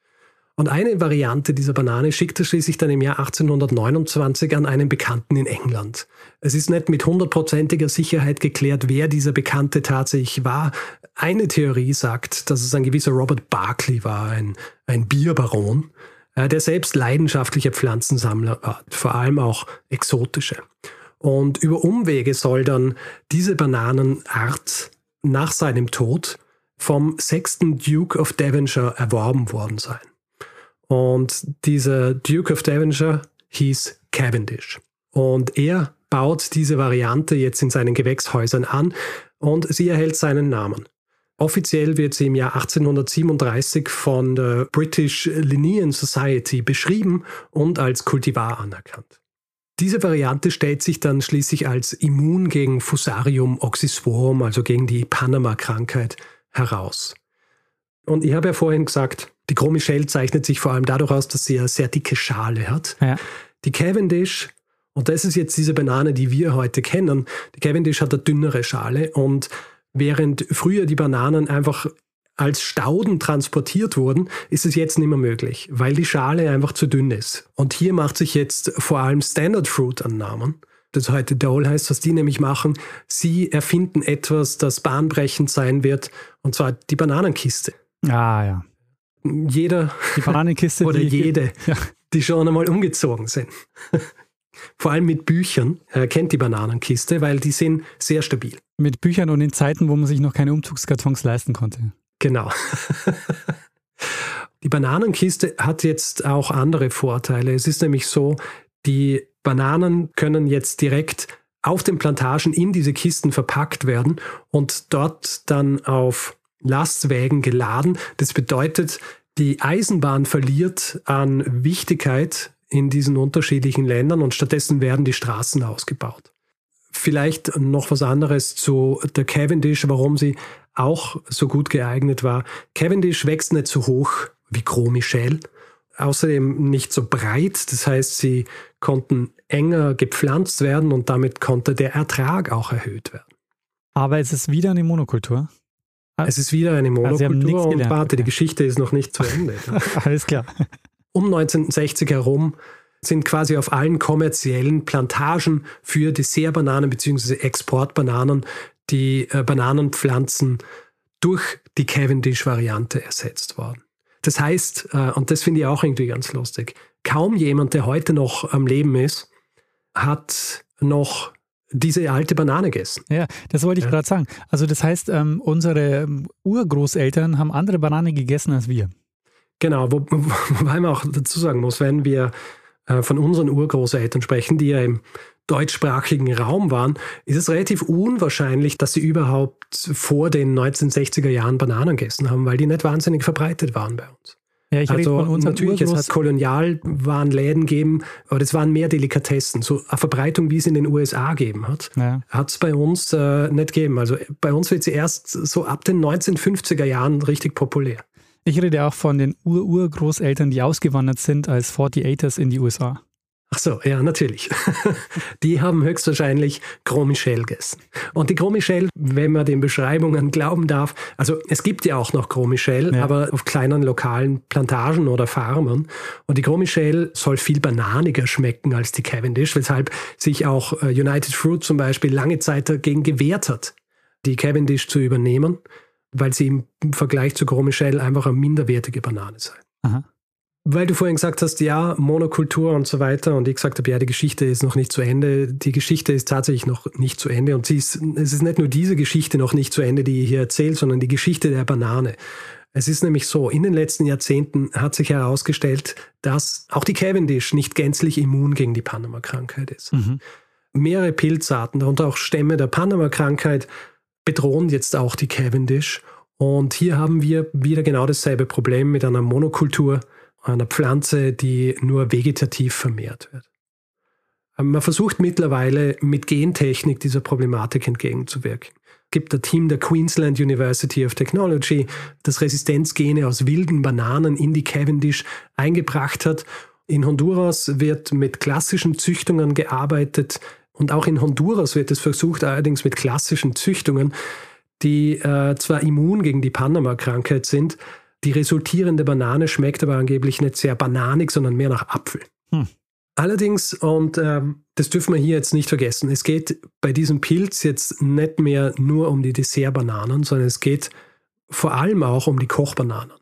Und eine Variante dieser Banane schickt er schließlich dann im Jahr 1829 an einen Bekannten in England. Es ist nicht mit hundertprozentiger Sicherheit geklärt, wer dieser Bekannte tatsächlich war. Eine Theorie sagt, dass es ein gewisser Robert Barclay war, ein, ein Bierbaron, äh, der selbst leidenschaftlicher Pflanzensammler war, vor allem auch exotische. Und über Umwege soll dann diese Bananenart nach seinem Tod vom sechsten Duke of Devonshire erworben worden sein. Und dieser Duke of Devonshire hieß Cavendish. Und er baut diese Variante jetzt in seinen Gewächshäusern an und sie erhält seinen Namen. Offiziell wird sie im Jahr 1837 von der British Linnean Society beschrieben und als Kultivar anerkannt. Diese Variante stellt sich dann schließlich als immun gegen Fusarium oxysporum, also gegen die Panama-Krankheit, heraus. Und ich habe ja vorhin gesagt, Die Gros Michel zeichnet sich vor allem dadurch aus, dass sie eine sehr dicke Schale hat. Ja. Die Cavendish, und das ist jetzt diese Banane, die wir heute kennen, die Cavendish hat eine dünnere Schale und während früher die Bananen einfach als Stauden transportiert wurden, ist es jetzt nicht mehr möglich, weil die Schale einfach zu dünn ist. Und hier macht sich jetzt vor allem Standard Fruit an Namen. Das heute Dole heißt, was die nämlich machen, sie erfinden etwas, das bahnbrechend sein wird, und zwar die Bananenkiste. Ah, ja. Jeder Die Bananenkiste. oder die, jede, Ja. die schon einmal umgezogen sind. Vor allem mit Büchern äh, kennt die Bananenkiste, weil die sind sehr stabil. Mit Büchern und in Zeiten, wo man sich noch keine Umzugskartons leisten konnte. Genau. Die Bananenkiste hat jetzt auch andere Vorteile. Es ist nämlich so, die Bananen können jetzt direkt auf den Plantagen in diese Kisten verpackt werden und dort dann auf Lastwägen geladen. Das bedeutet, die Eisenbahn verliert an Wichtigkeit in diesen unterschiedlichen Ländern und stattdessen werden die Straßen ausgebaut. Vielleicht noch was anderes zu der Cavendish, warum sie auch so gut geeignet war. Cavendish wächst nicht so hoch wie Gros Michel, außerdem nicht so breit. Das heißt, sie konnten enger gepflanzt werden und damit konnte der Ertrag auch erhöht werden. Aber es ist wieder eine Monokultur. Es ist wieder eine Ah, Monokultur und gelernt, warte, die okay. Geschichte ist noch nicht zu Ende. Alles klar. um 1960 herum sind quasi auf allen kommerziellen Plantagen für Dessertbananen bzw. Exportbananen die äh, Bananenpflanzen durch die Cavendish-Variante ersetzt worden. Das heißt, äh, und das finde ich auch irgendwie ganz lustig, kaum jemand, der heute noch am Leben ist, hat noch diese alte Banane gegessen. Ja, das wollte ich Ja. gerade sagen. Also das heißt, ähm, unsere ähm, Urgroßeltern haben andere Banane gegessen als wir. Genau, wo, wo- wobei man auch dazu sagen muss, wenn wir äh, von unseren Urgroßeltern sprechen, die ja im deutschsprachigen Raum waren, ist es relativ unwahrscheinlich, dass sie überhaupt vor den 1960er Jahren Bananen gegessen haben, weil die nicht wahnsinnig verbreitet waren bei uns. Ja, ich rede also von unseren natürlich, es hat Kolonialwarenläden gegeben, aber das waren mehr Delikatessen. So eine Verbreitung, wie es in den USA gegeben hat, ja. hat es bei uns äh, nicht gegeben. Also bei uns wird sie erst so ab den 1950er Jahren richtig populär. Ich rede auch von den Ur-Urgroßeltern, die ausgewandert sind als 48ers in die USA. Ach so, ja, natürlich. Die haben höchstwahrscheinlich Gros Michel gegessen. Und die Gros Michel, wenn man den Beschreibungen glauben darf, also es gibt ja auch noch Gros Michel, Ja. aber auf kleinen lokalen Plantagen oder Farmen. Und die Gros Michel soll viel bananiger schmecken als die Cavendish, weshalb sich auch äh, United Fruit zum Beispiel lange Zeit dagegen gewehrt hat, die Cavendish zu übernehmen, weil sie im Vergleich zu Gros Michel einfach eine minderwertige Banane sei. Aha. Weil du vorhin gesagt hast, ja, Monokultur und so weiter, und ich gesagt habe, ja, die Geschichte ist noch nicht zu Ende. Die Geschichte ist tatsächlich noch nicht zu Ende. Und ist, es ist nicht nur diese Geschichte noch nicht zu Ende, die ich hier erzähle, sondern die Geschichte der Banane. Es ist nämlich so, in den letzten Jahrzehnten hat sich herausgestellt, dass auch die Cavendish nicht gänzlich immun gegen die Panama-Krankheit ist. Mhm. Mehrere Pilzarten, darunter auch Stämme der Panama-Krankheit, bedrohen jetzt auch die Cavendish. Und hier haben wir wieder genau dasselbe Problem mit einer Monokultur, einer Pflanze, die nur vegetativ vermehrt wird. Ähm, Man versucht mittlerweile mit Gentechnik dieser Problematik entgegenzuwirken. Es gibt ein Team der Queensland University of Technology, das Resistenzgene aus wilden Bananen in die Cavendish eingebracht hat. In Honduras wird mit klassischen Züchtungen gearbeitet und auch in Honduras wird es versucht, allerdings mit klassischen Züchtungen, die äh, zwar immun gegen die Panama-Krankheit sind, die resultierende Banane schmeckt aber angeblich nicht sehr bananig, sondern mehr nach Apfel. Hm. Allerdings, und ähm, das dürfen wir hier jetzt nicht vergessen, es geht bei diesem Pilz jetzt nicht mehr nur um die Dessertbananen, sondern es geht vor allem auch um die Kochbananen.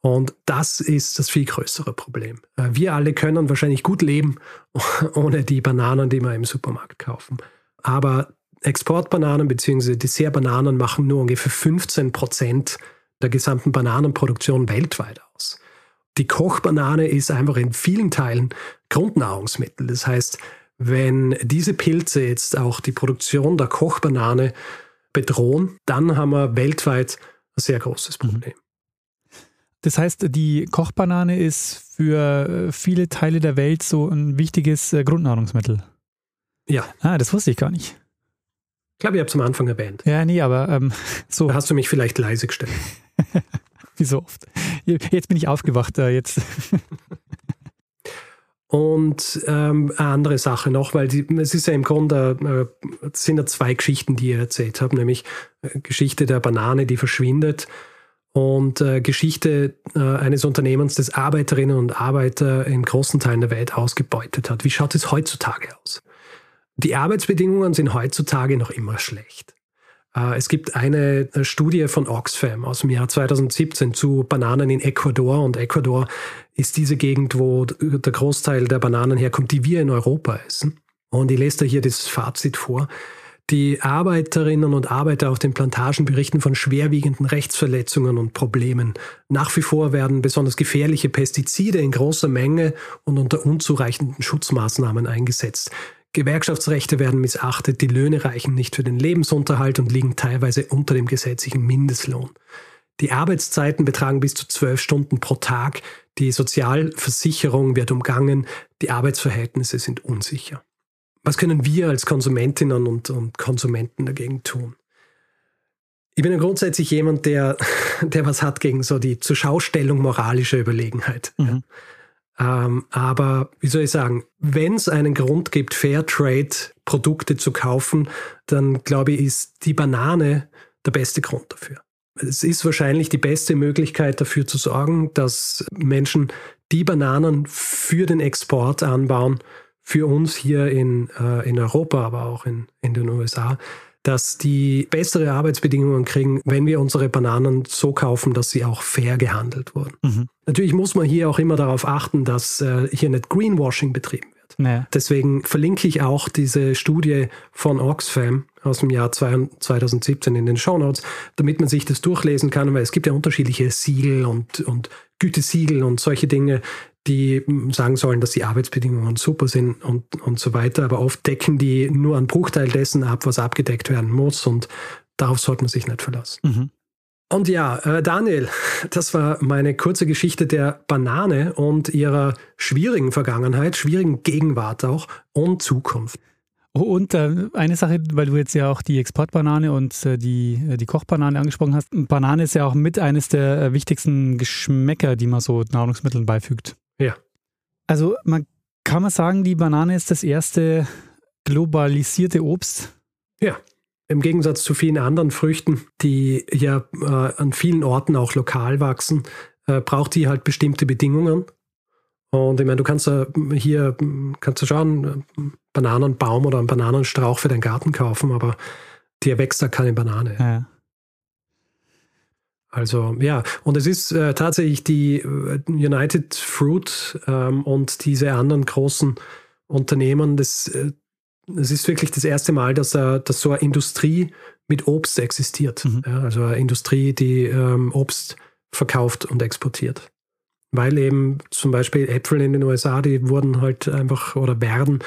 Und das ist das viel größere Problem. Äh, Wir alle können wahrscheinlich gut leben ohne die Bananen, die wir im Supermarkt kaufen. Aber Exportbananen bzw. Dessertbananen machen nur ungefähr 15 Prozent der gesamten Bananenproduktion weltweit aus. Die Kochbanane ist einfach in vielen Teilen Grundnahrungsmittel. Das heißt, wenn diese Pilze jetzt auch die Produktion der Kochbanane bedrohen, dann haben wir weltweit ein sehr großes Problem. Das heißt, die Kochbanane ist für äh, viele Teile der Welt so ein wichtiges äh, Grundnahrungsmittel. Ja, Ah, das wusste ich gar nicht. ich glaube, ich habe es am Anfang erwähnt. Ja, nee, aber ähm, so. Da hast du mich vielleicht leise gestellt. Wie so oft. Jetzt bin ich aufgewacht. Äh, jetzt. Und ähm, eine andere Sache noch, weil die, es ist ja im Grunde, äh, sind ja zwei Geschichten, die ihr erzählt habt, nämlich äh, Geschichte der Banane, die verschwindet und äh, Geschichte äh, eines Unternehmens, das Arbeiterinnen und Arbeiter in großen Teilen der Welt ausgebeutet hat. Wie schaut es heutzutage aus? Die Arbeitsbedingungen sind heutzutage noch immer schlecht. Äh, es gibt eine äh, Studie von Oxfam aus dem Jahr 2017 zu Bananen in Ecuador und Ecuador ist diese Gegend, wo der Großteil der Bananen herkommt, die wir in Europa essen. Und ich lese da hier das Fazit vor. Die Arbeiterinnen und Arbeiter auf den Plantagen berichten von schwerwiegenden Rechtsverletzungen und Problemen. Nach wie vor werden besonders gefährliche Pestizide in großer Menge und unter unzureichenden Schutzmaßnahmen eingesetzt. Gewerkschaftsrechte werden missachtet, die Löhne reichen nicht für den Lebensunterhalt und liegen teilweise unter dem gesetzlichen Mindestlohn. Die Arbeitszeiten betragen bis zu zwölf Stunden pro Tag, die Sozialversicherung wird umgangen, die Arbeitsverhältnisse sind unsicher. Was können wir als Konsumentinnen und, und Konsumenten dagegen tun? Ich bin ja grundsätzlich jemand, der, der was hat gegen so die Zurschaustellung moralischer Überlegenheit. Mhm. Ähm, aber wie soll ich sagen, wenn es einen Grund gibt, Fairtrade-Produkte zu kaufen, dann glaube ich, ist die Banane der beste Grund dafür. Es ist wahrscheinlich die beste Möglichkeit dafür zu sorgen, dass Menschen die Bananen für den Export anbauen, für uns hier in, äh, in Europa, aber auch in, in den USA, dass die bessere Arbeitsbedingungen kriegen, wenn wir unsere Bananen so kaufen, dass sie auch fair gehandelt wurden. Mhm. Natürlich muss man hier auch immer darauf achten, dass äh, hier nicht Greenwashing betrieben wird. Naja. Deswegen verlinke ich auch diese Studie von Oxfam aus dem Jahr 2017 in den Show Notes, damit man sich das durchlesen kann, weil es gibt ja unterschiedliche Siegel und, und Gütesiegel und solche Dinge, die sagen sollen, dass die Arbeitsbedingungen super sind und, und so weiter. Aber oft decken die nur einen Bruchteil dessen ab, was abgedeckt werden muss. Und darauf sollte man sich nicht verlassen. Mhm. Und ja, äh, Daniel, das war meine kurze Geschichte der Banane und ihrer schwierigen Vergangenheit, schwierigen Gegenwart auch und Zukunft. Und äh, eine Sache, weil du jetzt ja auch die Exportbanane und äh, die, äh, die Kochbanane angesprochen hast. Banane ist ja auch mit eines der äh, wichtigsten Geschmäcker, die man so Nahrungsmitteln beifügt. Ja. Also man kann man sagen, die Banane ist das erste globalisierte Obst. Ja. Im Gegensatz zu vielen anderen Früchten, die ja äh, an vielen Orten auch lokal wachsen, braucht die halt bestimmte Bedingungen. Und ich meine, du kannst äh, hier kannst du schauen, Bananenbaum oder einen Bananenstrauch für deinen Garten kaufen, aber dir wächst da keine Banane. Ja. Also ja, und es ist äh, tatsächlich die äh, United Fruit ähm, und diese anderen großen Unternehmen, das, äh, das ist wirklich das erste Mal, dass, äh, dass so eine Industrie mit Obst existiert. Mhm. Ja, also eine Industrie, die ähm, Obst verkauft und exportiert. Weil eben zum Beispiel Äpfel in den USA, die wurden halt einfach oder werden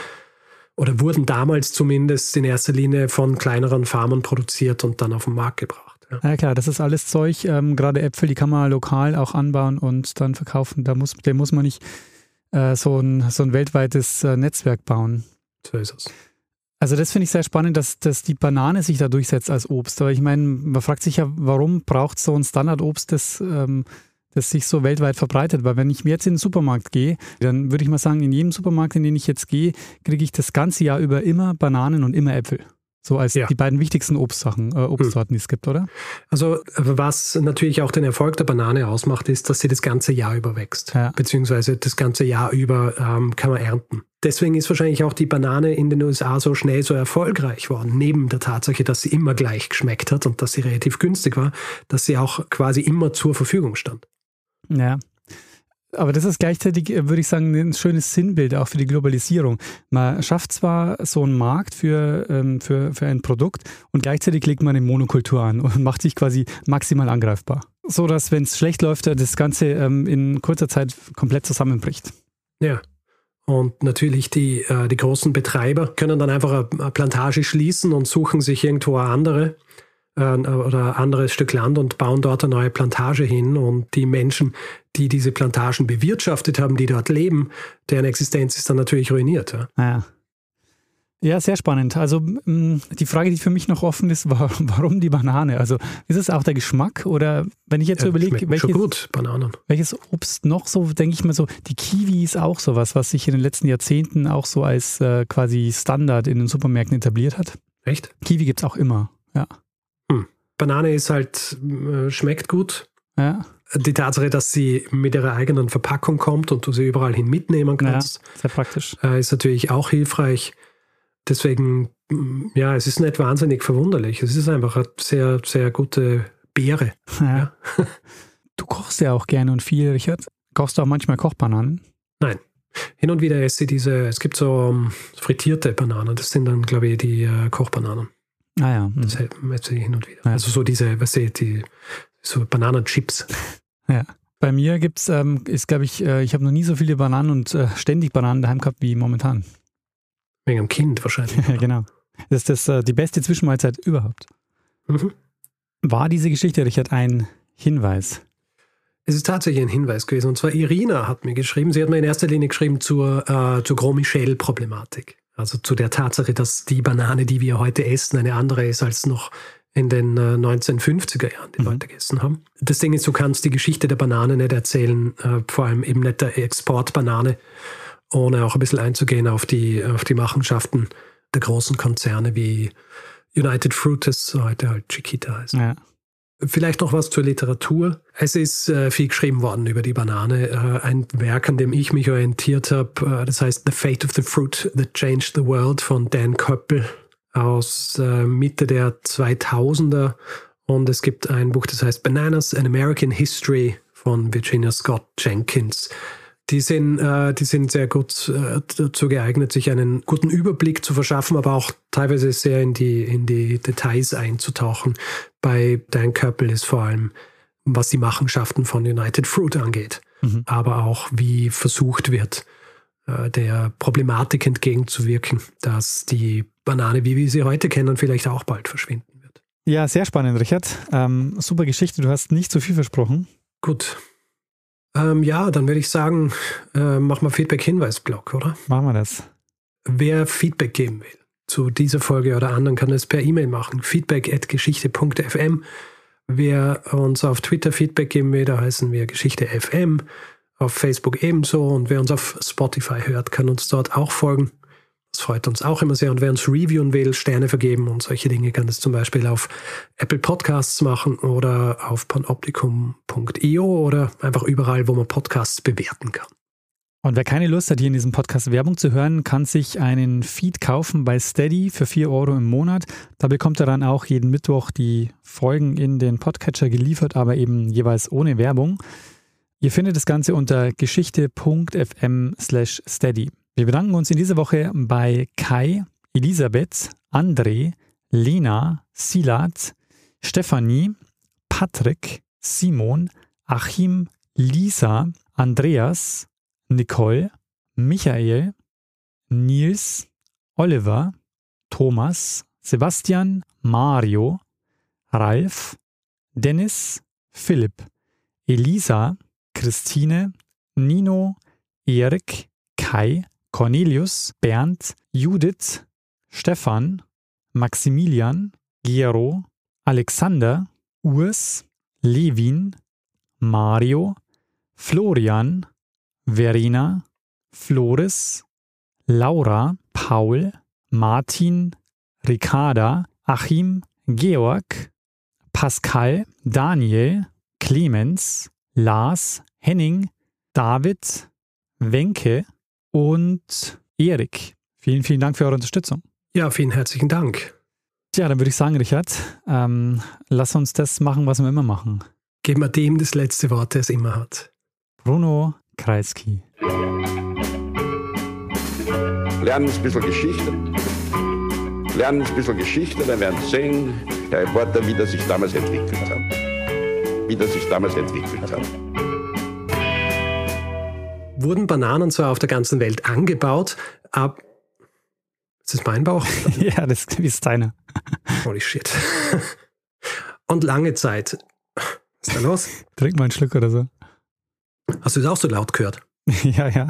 oder wurden damals zumindest in erster Linie von kleineren Farmern produziert und dann auf den Markt gebracht. Ja. ja, klar, das ist alles Zeug, ähm, gerade Äpfel, die kann man lokal auch anbauen und dann verkaufen. Da muss, dem muss man nicht äh, so, ein, so ein weltweites äh, Netzwerk bauen. So ist es. Also das finde ich sehr spannend, dass, dass die Banane sich da durchsetzt als Obst. Aber ich meine, man fragt sich ja, warum braucht so ein Standardobst, das, ähm, das sich so weltweit verbreitet? Weil wenn ich mir jetzt in den Supermarkt gehe, dann würde ich mal sagen, in jedem Supermarkt, in den ich jetzt gehe, kriege ich das ganze Jahr über immer Bananen und immer Äpfel. So als ja. die beiden wichtigsten Obstsachen, äh, Obstsorten, die es gibt, oder? Also was natürlich auch den Erfolg der Banane ausmacht, ist, dass sie das ganze Jahr über wächst. Ja. Beziehungsweise das ganze Jahr über ähm, kann man ernten. Deswegen ist wahrscheinlich auch die Banane in den USA so schnell so erfolgreich worden, neben der Tatsache, dass sie immer gleich geschmeckt hat und dass sie relativ günstig war, dass sie auch quasi immer zur Verfügung stand. Ja, aber das ist gleichzeitig, äh, würde ich sagen, ein schönes Sinnbild auch für die Globalisierung. Man schafft zwar so einen Markt für, ähm, für, für ein Produkt und gleichzeitig legt man eine Monokultur an und macht sich quasi maximal angreifbar. So dass, wenn es schlecht läuft, das Ganze ähm, in kurzer Zeit komplett zusammenbricht. Ja. Und natürlich die, äh, die großen Betreiber können dann einfach eine Plantage schließen und suchen sich irgendwo eine andere äh, oder ein anderes Stück Land und bauen dort eine neue Plantage hin. Und die Menschen, die diese Plantagen bewirtschaftet haben, die dort leben, deren Existenz ist dann natürlich ruiniert. Ja. ja. Ja, sehr spannend. Also mh, die Frage, die für mich noch offen ist, war, warum die Banane? Also ist es auch der Geschmack oder wenn ich jetzt so Ja, überlege, welches, gut, welches Obst noch so, denke ich mal so, die Kiwi ist auch sowas, was sich in den letzten Jahrzehnten auch so als äh, quasi Standard in den Supermärkten etabliert hat. Echt? Kiwi gibt es auch immer. Ja. Banane ist halt, äh, schmeckt gut. Ja, Die Tatsache, dass sie mit ihrer eigenen Verpackung kommt und du sie überall hin mitnehmen ja kannst, sehr praktisch. äh, ist natürlich auch hilfreich. Deswegen, mm, ja, es ist nicht wahnsinnig verwunderlich. Es ist einfach eine sehr, sehr gute Beere. Ja. Du kochst ja auch gerne und viel, Richard. Kochst du auch manchmal Kochbananen? Hin und wieder esse ich diese, es gibt so um, frittierte Bananen. Das sind dann, glaube ich, die äh, Kochbananen. Ah ja. hm. Das esse ich hin und wieder. Ja. Also so diese, was ihr, die, so Bananenchips. Bei mir gibt's, ähm, ist glaube ich, äh, ich habe noch nie so viele Bananen und äh, ständig Bananen daheim gehabt wie momentan. Wegen einem Kind wahrscheinlich. Ja, genau. Das ist das, äh, die beste Zwischenmahlzeit überhaupt. Mhm. War diese Geschichte, Richard, ein Hinweis? Es ist tatsächlich ein Hinweis gewesen. Und zwar Irina hat mir geschrieben, sie hat mir in erster Linie geschrieben zur, äh, zur Gros Michel-Problematik. Also zu der Tatsache, dass die Banane, die wir heute essen, eine andere ist als noch in den äh, 1950er Jahren die Mhm. Leute gegessen haben. Das Ding ist, du kannst die Geschichte der Banane nicht erzählen, äh, vor allem eben nicht der Exportbanane, ohne auch ein bisschen einzugehen auf die, auf die Machenschaften der großen Konzerne wie United Fruit, das heute halt Chiquita heißt. Ja. Vielleicht noch was zur Literatur. Es ist äh, viel geschrieben worden über die Banane. Äh, ein Werk, an dem ich mich orientiert habe, äh, das heißt The Fate of the Fruit That Changed the World von Dan Köppel aus äh, Mitte der 2000er. Und es gibt ein Buch, das heißt Bananas, An American History von Virginia Scott Jenkins. Die sind, äh, die sind sehr gut äh, dazu geeignet, sich einen guten Überblick zu verschaffen, aber auch teilweise sehr in die, in die Details einzutauchen. Bei Dan Köppel ist vor allem, was die Machenschaften von United Fruit angeht, Mhm. aber auch wie versucht wird, äh, der Problematik entgegenzuwirken, dass die Banane, wie wir sie heute kennen, vielleicht auch bald verschwinden wird. ja, sehr spannend, Richard. Ähm, super Geschichte. Du hast nicht zu viel versprochen. Gut. Ähm, ja, dann würde ich sagen, äh, machen wir Feedback-Hinweis-Blog, oder? Machen wir das. Wer Feedback geben will zu dieser Folge oder anderen, kann es per E-Mail machen. Feedback@geschichte.fm. Wer uns auf Twitter Feedback geben will, da heißen wir Geschichte FM. Auf Facebook ebenso. Und wer uns auf Spotify hört, kann uns dort auch folgen. Das freut uns auch immer sehr. Und wer uns reviewen will, Sterne vergeben und solche Dinge, kann das zum Beispiel auf Apple Podcasts machen oder auf panoptikum.io oder einfach überall, wo man Podcasts bewerten kann. Und wer keine Lust hat, hier in diesem Podcast Werbung zu hören, kann sich einen Feed kaufen bei Steady für 4 Euro im Monat. Da bekommt er dann auch jeden Mittwoch die Folgen in den Podcatcher geliefert, aber eben jeweils ohne Werbung. Ihr findet das Ganze unter geschichte.fm slash steady. Wir bedanken uns in dieser Woche bei Kai, Elisabeth, André, Lena, Silat, Stefanie, Patrick, Simon, Achim, Lisa, Andreas, Nicole, Michael, Nils, Oliver, Thomas, Sebastian, Mario, Ralf, Dennis, Philipp, Elisa, Christine, Nino, Erik, Kai, Cornelius, Bernd, Judith, Stefan, Maximilian, Gero, Alexander, Urs, Levin, Mario, Florian, Verena, Floris, Laura, Paul, Martin, Ricarda, Achim, Georg, Pascal, Daniel, Clemens, Lars, Henning, David, Wenke und Erik. Vielen, vielen Dank für eure Unterstützung. Ja, vielen herzlichen Dank. Tja, dann würde ich sagen, Richard, ähm, lass uns das machen, was wir immer machen. Geben wir dem das letzte Wort, der es immer hat. Bruno Kreisky. Lernen ein bisschen Geschichte. Lernen ein bisschen Geschichte, dann werden Sie sehen, der Reporter, wie das sich damals entwickelt hat. Wie das sich damals entwickelt hat. Wurden Bananen zwar auf der ganzen Welt angebaut, aber. Ist das mein Bauch? ja, das ist deiner. Holy shit. Und lange Zeit. Was ist da los? Trink mal einen Schluck oder so. Hast du es auch so laut gehört? ja, ja.